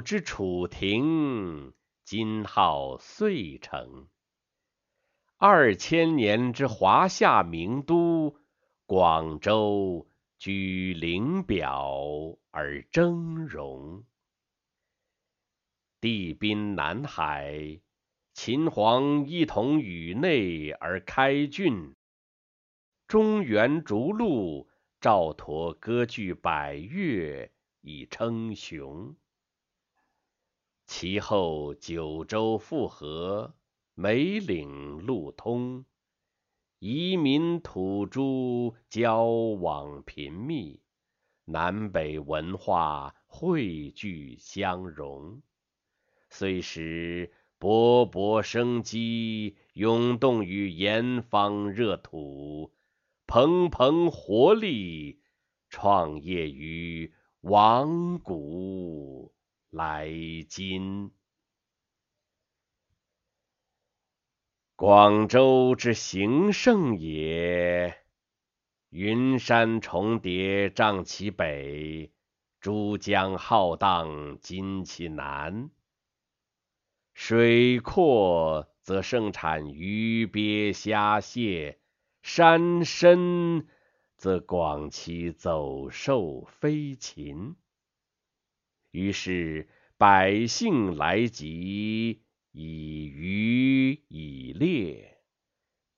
之楚庭，今号遂城。二千年之华夏名都，广州居陵表而峥嵘。地滨南海，秦皇一统宇内而开郡。中原逐鹿，赵佗割据百越以称雄。其后九州复合，梅岭路通，移民土著交往频密，南北文化汇聚相融，虽使勃勃生机涌动于炎方热土。蓬蓬活力，创业于王古来今。广州之形胜也，云山重叠障其北，珠江浩荡襟其南。水阔则盛产鱼鳖虾蟹。山深则广其走兽飞禽，于是百姓来集，以渔以猎，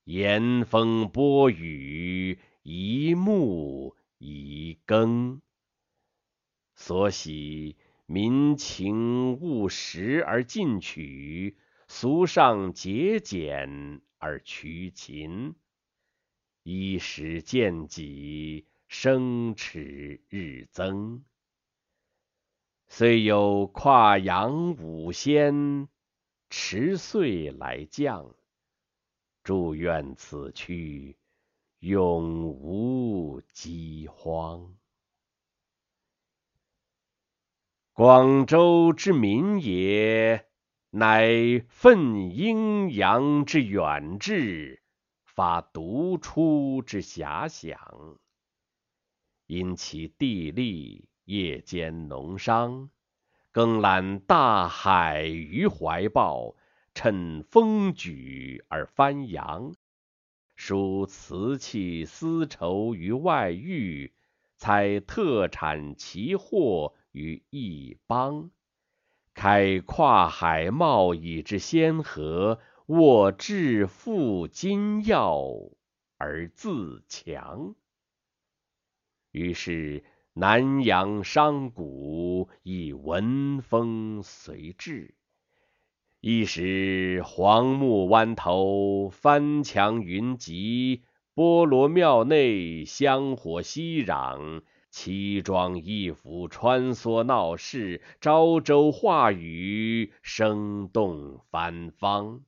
严风播雨，一沐以耕。所喜民情务实而进取，俗尚节俭而趋勤。衣食见己，生齿日增。虽有跨洋五仙，持岁来降，祝愿此区永无饥荒。广州之民也，乃奋阴阳之远志。发独出之遐想，因其地利，夜间农商，更揽大海于怀抱，趁风举而翻扬，输瓷器丝绸于外域，采特产奇货于异邦，开跨海贸易之先河。握致富金要而自强，于是南阳商贾亦闻风随至，一时黄木湾头翻墙云集，波罗庙内香火熙攘，奇装异服穿梭闹市，朝州话语声动番方。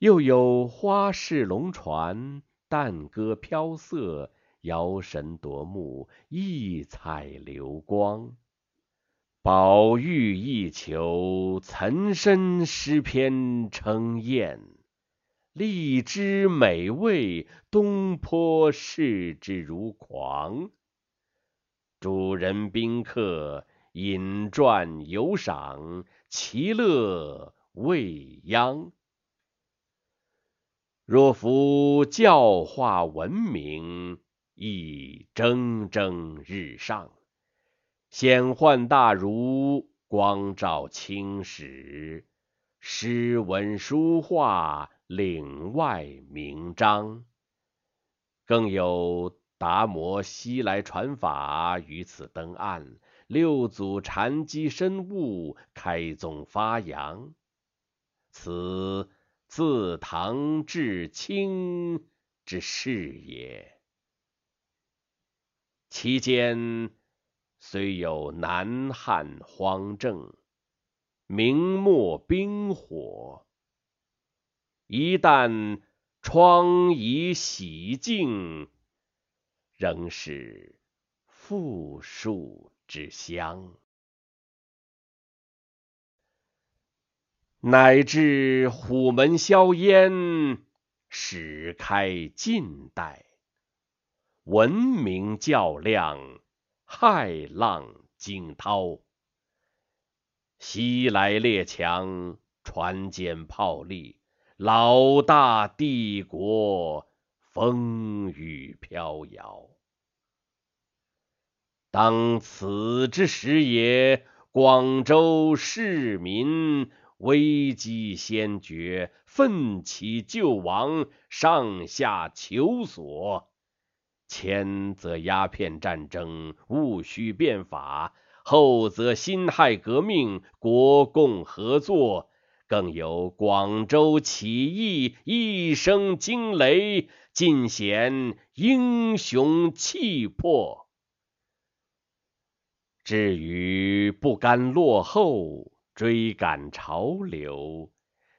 又有花式龙船，淡歌飘色，摇神夺目，异彩流光。宝玉一裘，岑参诗篇称艳。荔枝美味，东坡视之如狂。主人宾客，饮馔游赏，其乐未央。若夫教化文明，亦蒸蒸日上，显幻大儒，光照青史，诗文书画，岭外名章。更有达摩西来传法于此登岸，六祖禅机深悟，开宗发扬。此。自唐至清之事也，其间虽有南汉荒政、明末兵火，一旦疮痍洗净，仍是富庶之乡。乃至虎门销烟，始开近代；文明较量，骇浪惊涛。西来列强，船坚炮利，老大帝国风雨飘摇。当此之时也，广州市民危机先觉，奋起救亡，上下求索。前则鸦片战争，戊戌变法。后则辛亥革命，国共合作，更有广州起义，一声惊雷，尽显英雄气魄。至于不甘落后，追赶潮流，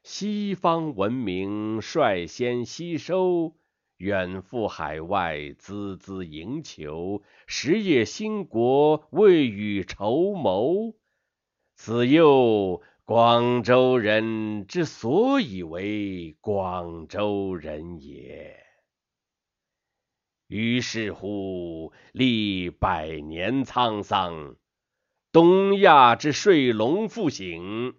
西方文明率先吸收。远赴海外，孜孜营求，实业兴国，未雨绸缪。此又广州人之所以为广州人也。于是乎，历百年沧桑，东亚之睡龙复醒，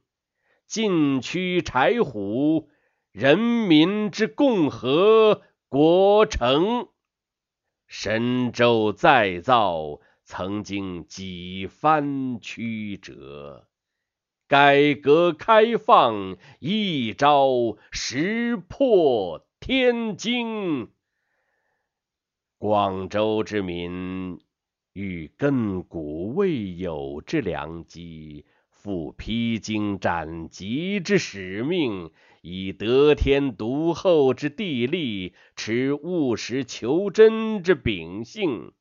晋驱柴虎，人民之共和。国成，神州再造，曾经几番曲折；改革开放，一朝石破天惊。广州之民遇亘古未有之良机，负披荆斩棘之使命。以得天独厚之地利，持务实求真之秉性，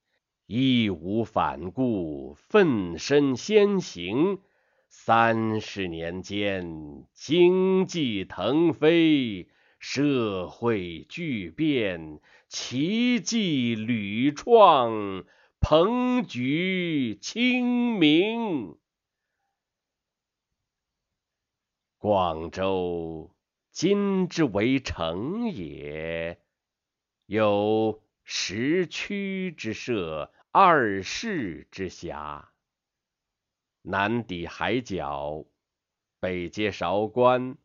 义无反顾，奋身先行。三十年间，经济腾飞，社会巨变，奇迹屡创，鹏举清明。广州。今之为城也，有十区之设，二市之辖。南抵海角，北接韶关，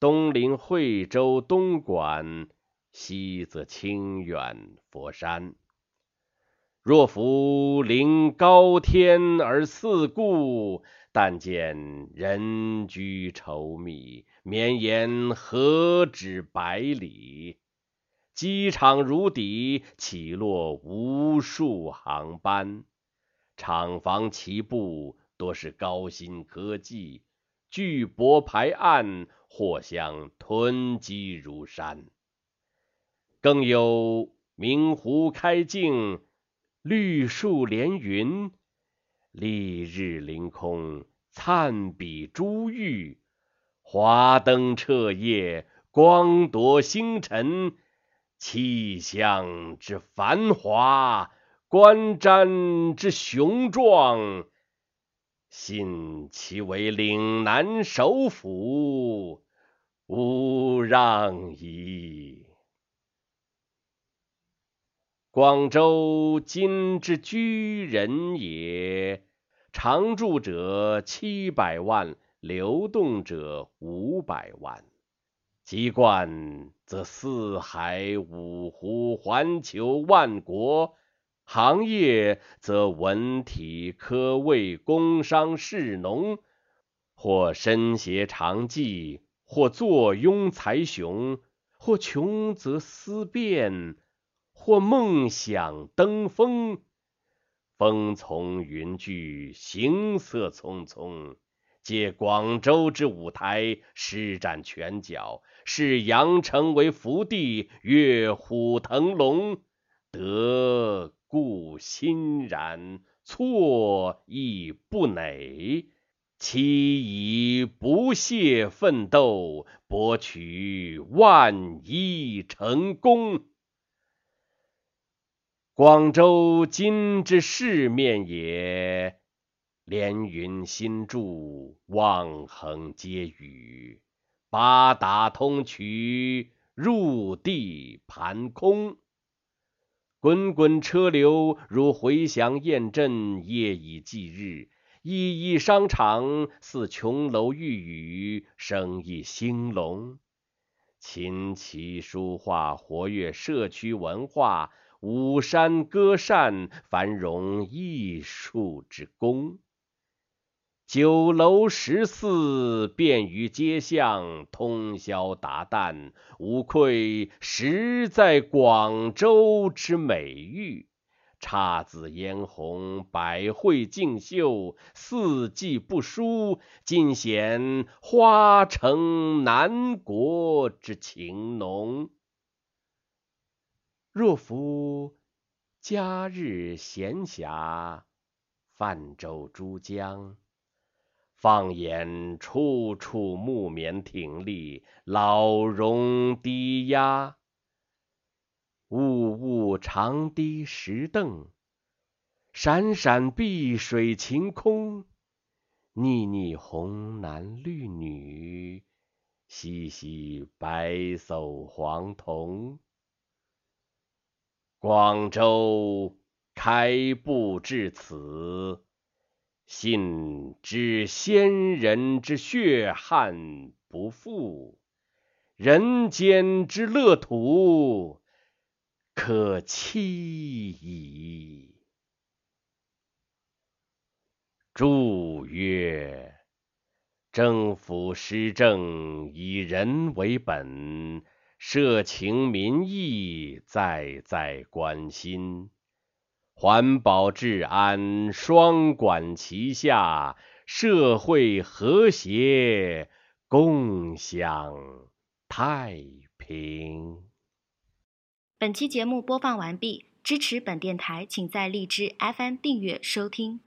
东临惠州、东莞，西则清远、佛山。若夫临高天而四顾，但见人居稠密，绵延何止百里？机场如底，起落无数航班，厂房齐布，多是高新科技，巨舶排岸，货箱囤积如山。更有明湖开镜。绿树连云，丽日凌空，灿比珠玉；华灯彻夜，光夺星辰。气象之繁华，观瞻之雄壮，信其为岭南首府，无让矣。广州今之居人也，常住者七百万，流动者五百万。籍贯则四海五湖，环球万国；行业则文体科卫工商士农，或身携长技，或坐拥才雄，或穷则思变。或梦想登峰，风从云聚，行色匆匆，借广州之舞台，施展拳脚，视羊城为福地，跃虎腾龙，得故欣然，错亦不馁，期以不懈奋斗，博取万一成功。广州今之市面也，连云新筑，望衡接雨，八达通衢，入地盘空。滚滚车流如回翔雁阵，夜以继日，一一商场似琼楼玉宇，生意兴隆。琴棋书画活跃社区文化，五山歌扇繁荣艺术之功。酒楼食肆便于街巷，通宵达旦，无愧实在广州之美誉。姹紫嫣红，百卉竞秀，四季不输，尽显花城南国之情浓。若夫假日闲暇，泛舟珠江，放眼处处木棉挺立，老榕低压。雾雾长堤石凳，闪闪碧水晴空，腻腻红男绿女，嬉嬉白叟黄童。广州开埠至此，信知先人之血汗不复，人间之乐土。可期矣。注曰：政府施政以人为本，社情民意在在关心，环保治安双管齐下，社会和谐，共享太平。本期节目播放完毕，支持本电台，请在荔枝 FM 订阅收听。